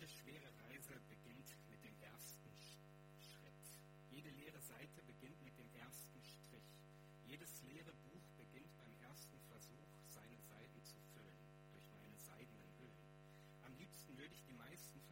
Jede schwere Reise beginnt mit dem ersten Schritt. Jede leere Seite beginnt mit dem ersten Strich. Jedes leere Buch beginnt beim ersten Versuch, seine Seiten zu füllen durch meine seidenen Hüllen. Am liebsten würde ich die meisten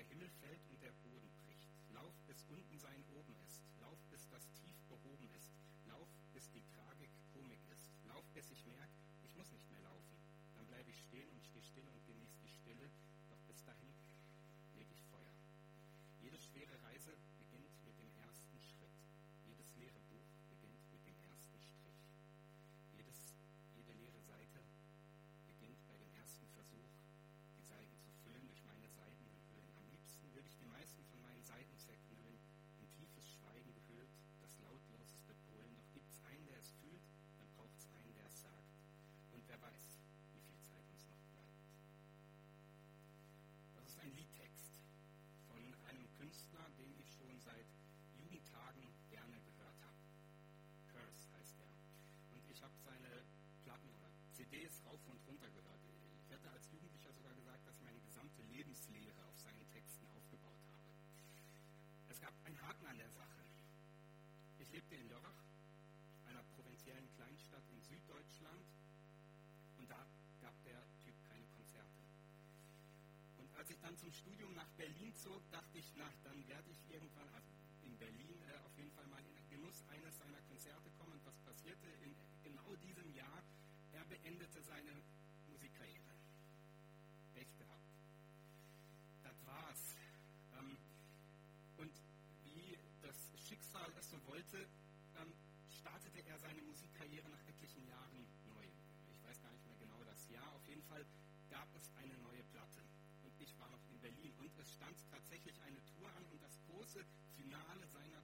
der Himmel fällt und der Boden bricht. Lauf, bis unten sein oben ist. Lauf, bis das tief behoben ist. Lauf, bis die Tragik Komik ist. Lauf, bis ich merke, ich muss nicht mehr laufen. Dann bleibe ich stehen und stehe still und genieße Haken an der Sache. Ich lebte in Lörrach, einer provinziellen Kleinstadt in Süddeutschland, und da gab der Typ keine Konzerte. Und als ich dann zum Studium nach Berlin zog, dachte ich, na, dann werde ich irgendwann, in Berlin, äh, auf jeden Fall mal in den Genuss eines seiner Konzerte kommen. Und was passierte in genau diesem Jahr? Er beendete seine wollte, ähm, startete er seine Musikkarriere nach etlichen Jahren neu. Ich weiß gar nicht mehr genau das Jahr. Auf jeden Fall gab es eine neue Platte. Und ich war noch in Berlin. Und es stand tatsächlich eine Tour an. Und das große Finale seiner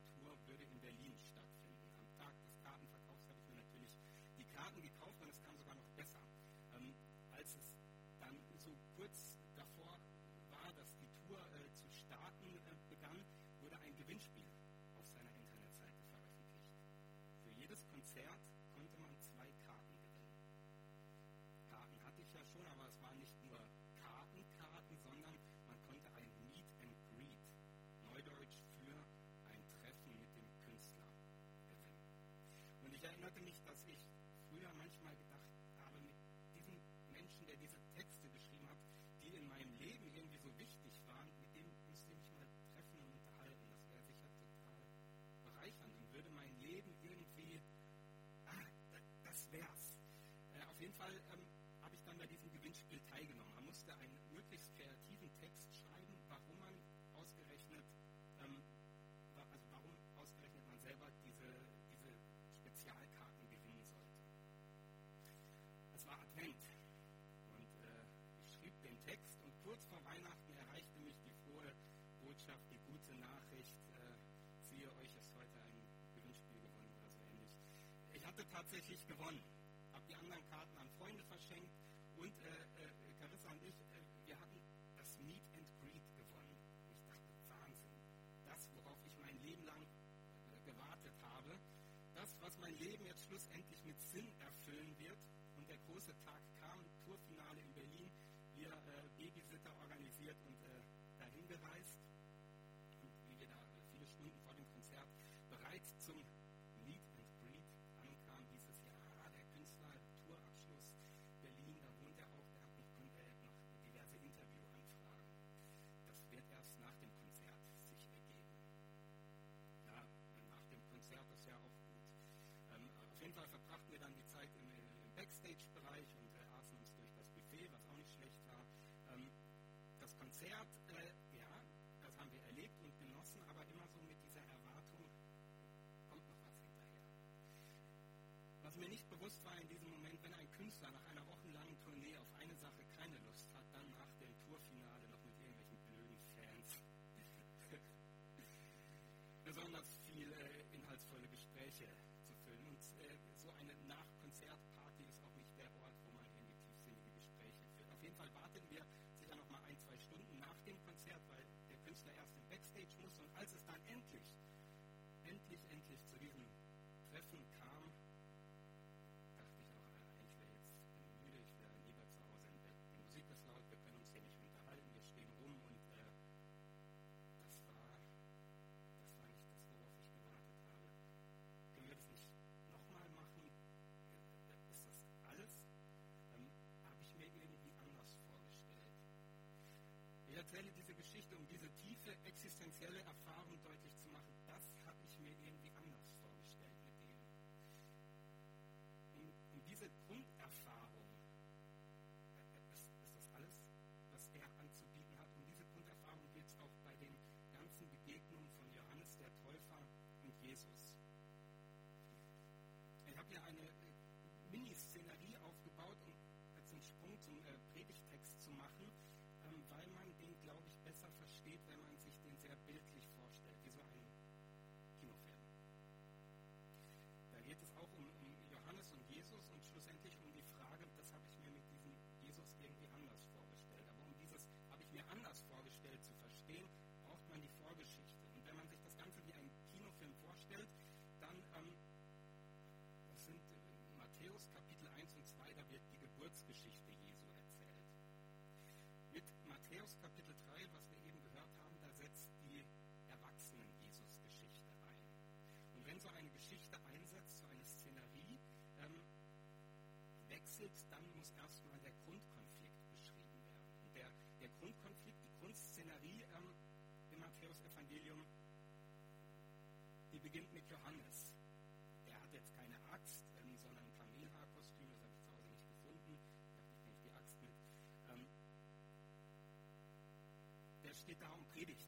Erinnerte mich, dass ich früher manchmal Botschaft, die gute Nachricht, äh, siehe euch ist heute ein Gewinnspiel gewonnen oder so ähnlich. Ich hatte tatsächlich gewonnen, habe die anderen Karten an Freunde verschenkt und äh, äh, Carissa und ich, äh, wir hatten das Meet and Greet gewonnen. Ich dachte, Wahnsinn. Das, worauf ich mein Leben lang äh, gewartet habe, das, was mein Leben jetzt schlussendlich mit Sinn erfüllen wird. Und der große Tag kam, Tourfinale in Berlin, wir äh, Babysitter organisiert und dahin gereist. Fall verbrachten wir dann die Zeit im, im Backstage-Bereich und äh, aßen uns durch das Buffet, was auch nicht schlecht war. Ähm, das Konzert, äh, ja, das haben wir erlebt und genossen, aber immer so mit dieser Erwartung, kommt noch was hinterher. Was mir nicht bewusst war in diesem Moment, wenn ein Künstler nach einer wochenlangen Tournee auf ja erst im Backstage musste. Und als es dann endlich, endlich, endlich zu diesem Treffen kam, erzähle diese Geschichte, um diese tiefe existenzielle Erfahrung deutlich zu machen. Das habe ich mir irgendwie wechselt, dann muss erstmal der Grundkonflikt beschrieben werden. Und der, der Grundkonflikt, die Grundszenerie ähm, im Matthäus-Evangelium, die beginnt mit Johannes. Der hat jetzt keine Axt, ähm, sondern ein Kamelhaarkostüm, das habe ich zu Hause nicht gefunden. Da dachte ich, nehme die Axt mit. Ähm, der steht da und predigt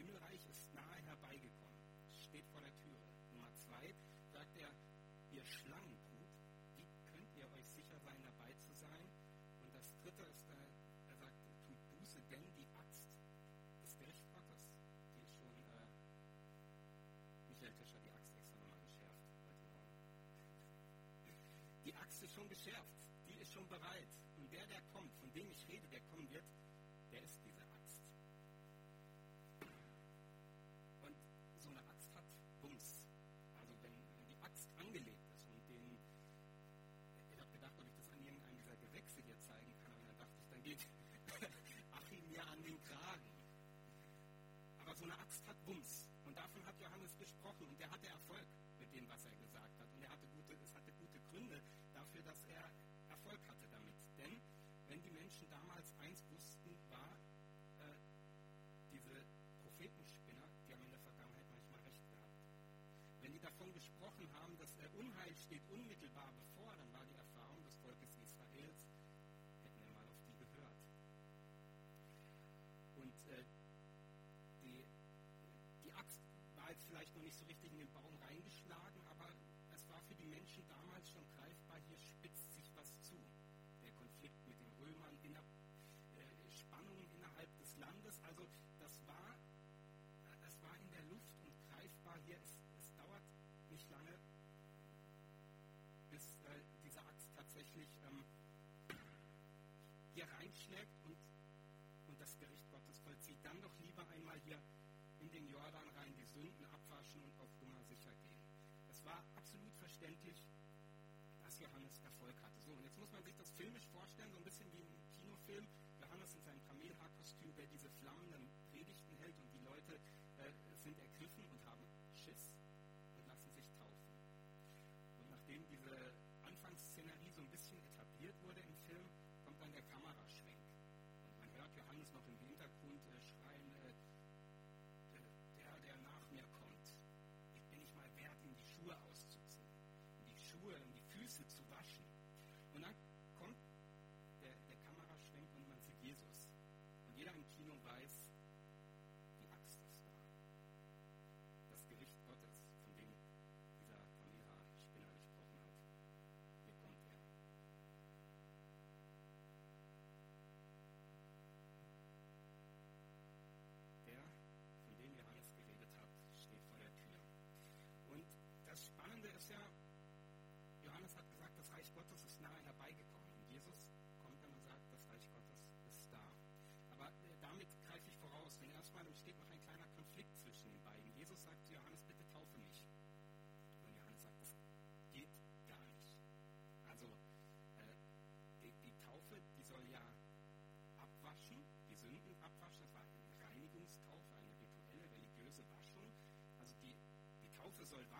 Himmelreich ist nahe herbeigekommen, Es steht vor der Türe. Nummer zwei sagt er, ihr Schlangenbrut, wie könnt ihr euch sicher sein, dabei zu sein? Und das dritte ist, Menschen damals eins wussten, war, äh, diese Prophetenspinner, die haben in der Vergangenheit manchmal recht gehabt. Wenn die davon gesprochen haben, dass äh, Unheil steht unmittelbar bevor, dann war die Erfahrung des Volkes Israels, hätten wir mal auf die gehört. Und äh, die, die Axt war jetzt vielleicht noch nicht so richtig in den Baum reingeschlagen, aber es war für die Menschen damals schon greifbar, hier spitzt sich was zu. Der Konflikt mit den Römern, inner, äh, Spannungen innerhalb Landes, also das war, das war in der Luft und greifbar hier. Es, es dauert nicht lange, bis äh, diese Axt tatsächlich ähm, hier reinschlägt und, und das Gericht Gottes vollzieht. Dann doch lieber einmal hier in den Jordan rein die Sünden abwaschen und auf Nummer sicher gehen. Es war absolut verständlich, dass Johannes Erfolg hatte. So, und jetzt muss man sich das filmisch vorstellen, so ein bisschen wie ein Kinofilm. Johannes in seinem Kamelhaarkostüm, der diese flammenden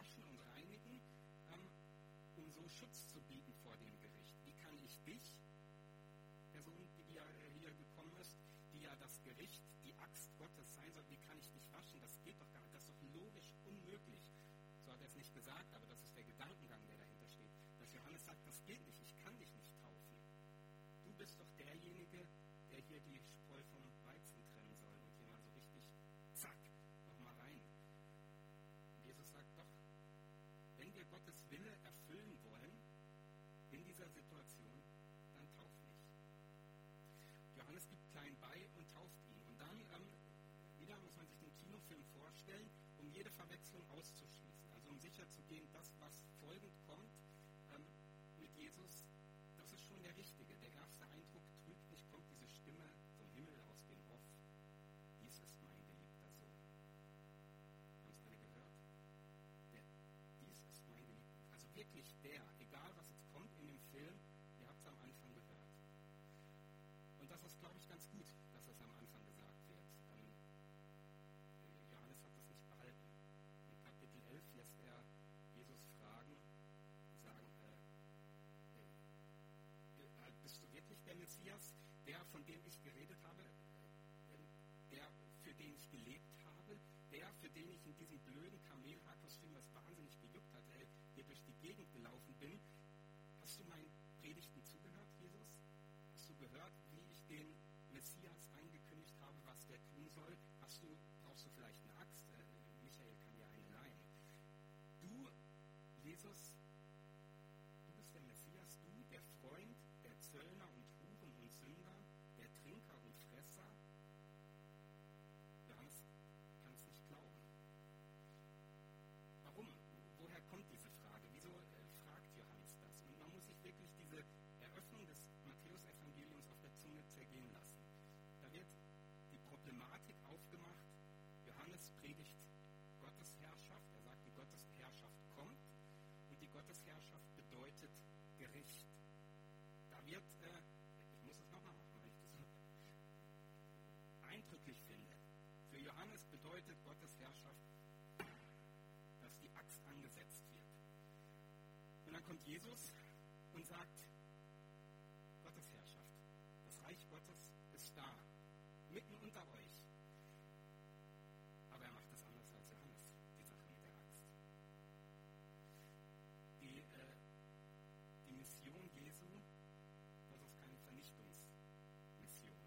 waschen und reinigen, ähm, um so Schutz zu bieten vor dem Gericht. Wie kann ich dich, Person, die ja äh, hier gekommen ist, die ja das Gericht, die Axt Gottes sein soll, wie kann ich dich waschen? Das geht doch gar nicht, das ist doch logisch unmöglich. So hat er es nicht gesagt, aber es gibt klein bei und tauft ihn. Und dann ähm, wieder muss man sich den Kinofilm vorstellen, um jede Verwechslung auszuschließen. Also um sicherzugehen, dass was folgend kommt ähm, mit Jesus, das ist schon der Richtige. Der erste Eindruck ganz gut. Jesus. kommt Jesus und sagt, Gottes Herrschaft, das Reich Gottes ist da, mitten unter euch. Aber er macht das anders als Johannes, die Sache mit der Axt. Die, äh, die Mission Jesu, das ist keine Vernichtungsmission,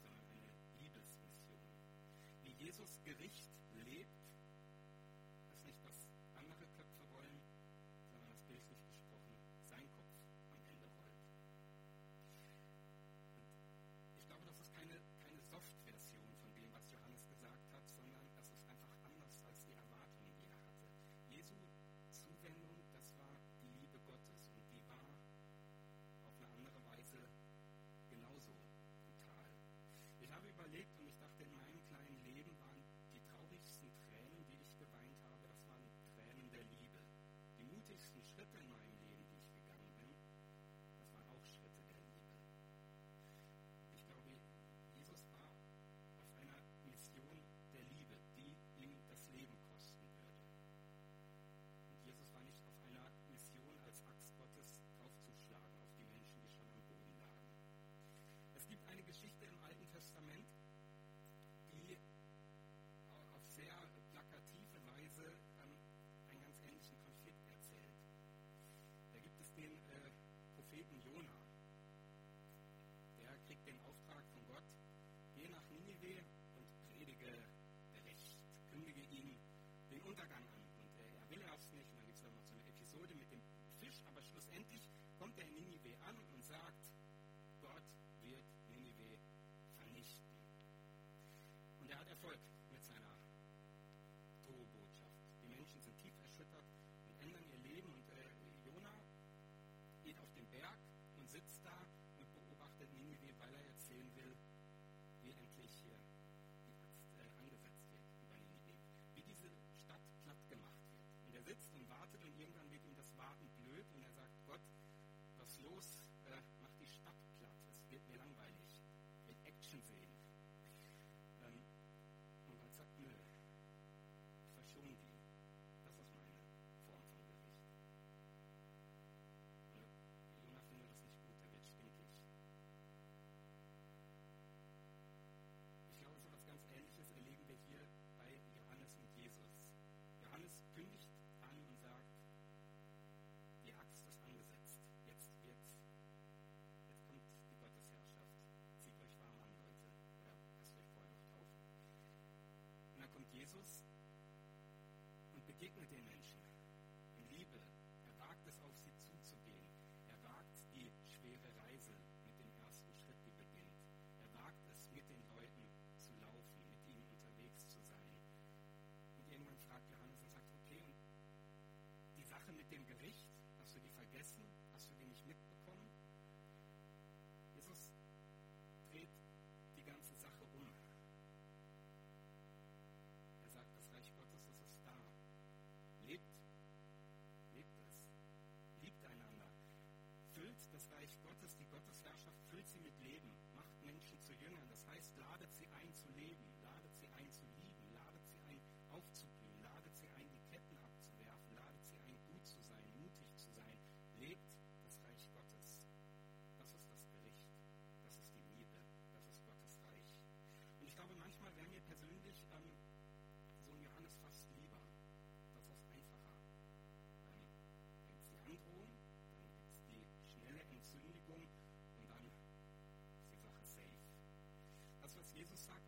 sondern eine Liebesmission. Wie Jesus Gericht lebt, Untergang an und äh, er will erst nicht. Und dann gibt es noch so eine Episode mit dem Fisch, aber schlussendlich kommt er in Ninive an und sagt, Gott wird Ninive vernichten. Und er hat Erfolg mit seiner Botschaft. Die Menschen sind tief erschüttert und ändern ihr Leben. Und äh, Jona geht auf den Berg Jesus und begegnet den Menschen Das, was